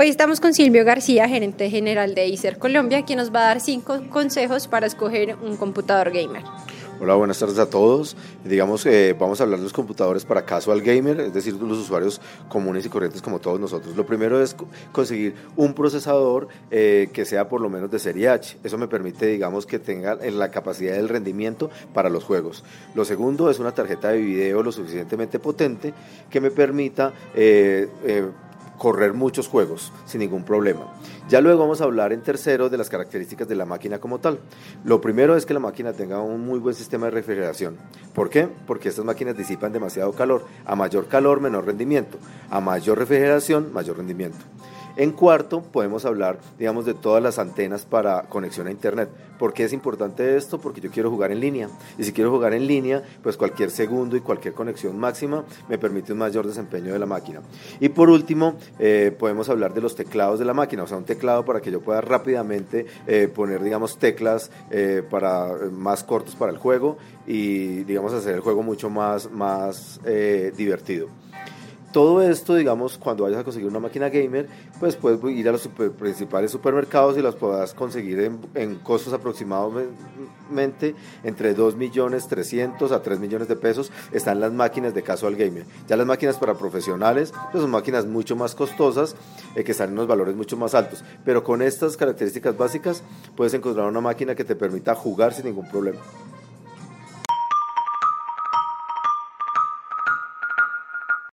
Hoy estamos con Silvio García, gerente general de Acer Colombia, quien nos va a dar cinco consejos para escoger un computador gamer. Hola, buenas tardes a todos. Digamos que vamos a hablar de los computadores para casual gamer, es decir, los usuarios comunes y corrientes como todos nosotros. Lo primero es conseguir un procesador eh, que sea por lo menos de serie H. Eso me permite, digamos, que tenga la capacidad del rendimiento para los juegos. Lo segundo es una tarjeta de video lo suficientemente potente que me permita eh, eh, correr muchos juegos sin ningún problema. Ya luego vamos a hablar en tercero de las características de la máquina como tal. Lo primero es que la máquina tenga un muy buen sistema de refrigeración. ¿Por qué? Porque estas máquinas disipan demasiado calor. A mayor calor, menor rendimiento. A mayor refrigeración, mayor rendimiento. En cuarto, podemos hablar, digamos, de todas las antenas para conexión a Internet. ¿Por qué es importante esto? Porque yo quiero jugar en línea. Y si quiero jugar en línea, pues cualquier segundo y cualquier conexión máxima me permite un mayor desempeño de la máquina. Y por último, eh, podemos hablar de los teclados de la máquina. O sea, un teclado para que yo pueda rápidamente eh, poner, digamos, teclas eh, para, más cortos para el juego y, digamos, hacer el juego mucho más, más divertido. Todo esto, digamos, cuando vayas a conseguir una máquina gamer, pues puedes ir a los principales supermercados y las puedas conseguir en, en costos aproximadamente entre 2 millones 300 a 3 millones de pesos. Están las máquinas de casual gamer. Ya las máquinas para profesionales, pues son máquinas mucho más costosas, eh, que están en unos valores mucho más altos. Pero con estas características básicas, puedes encontrar una máquina que te permita jugar sin ningún problema.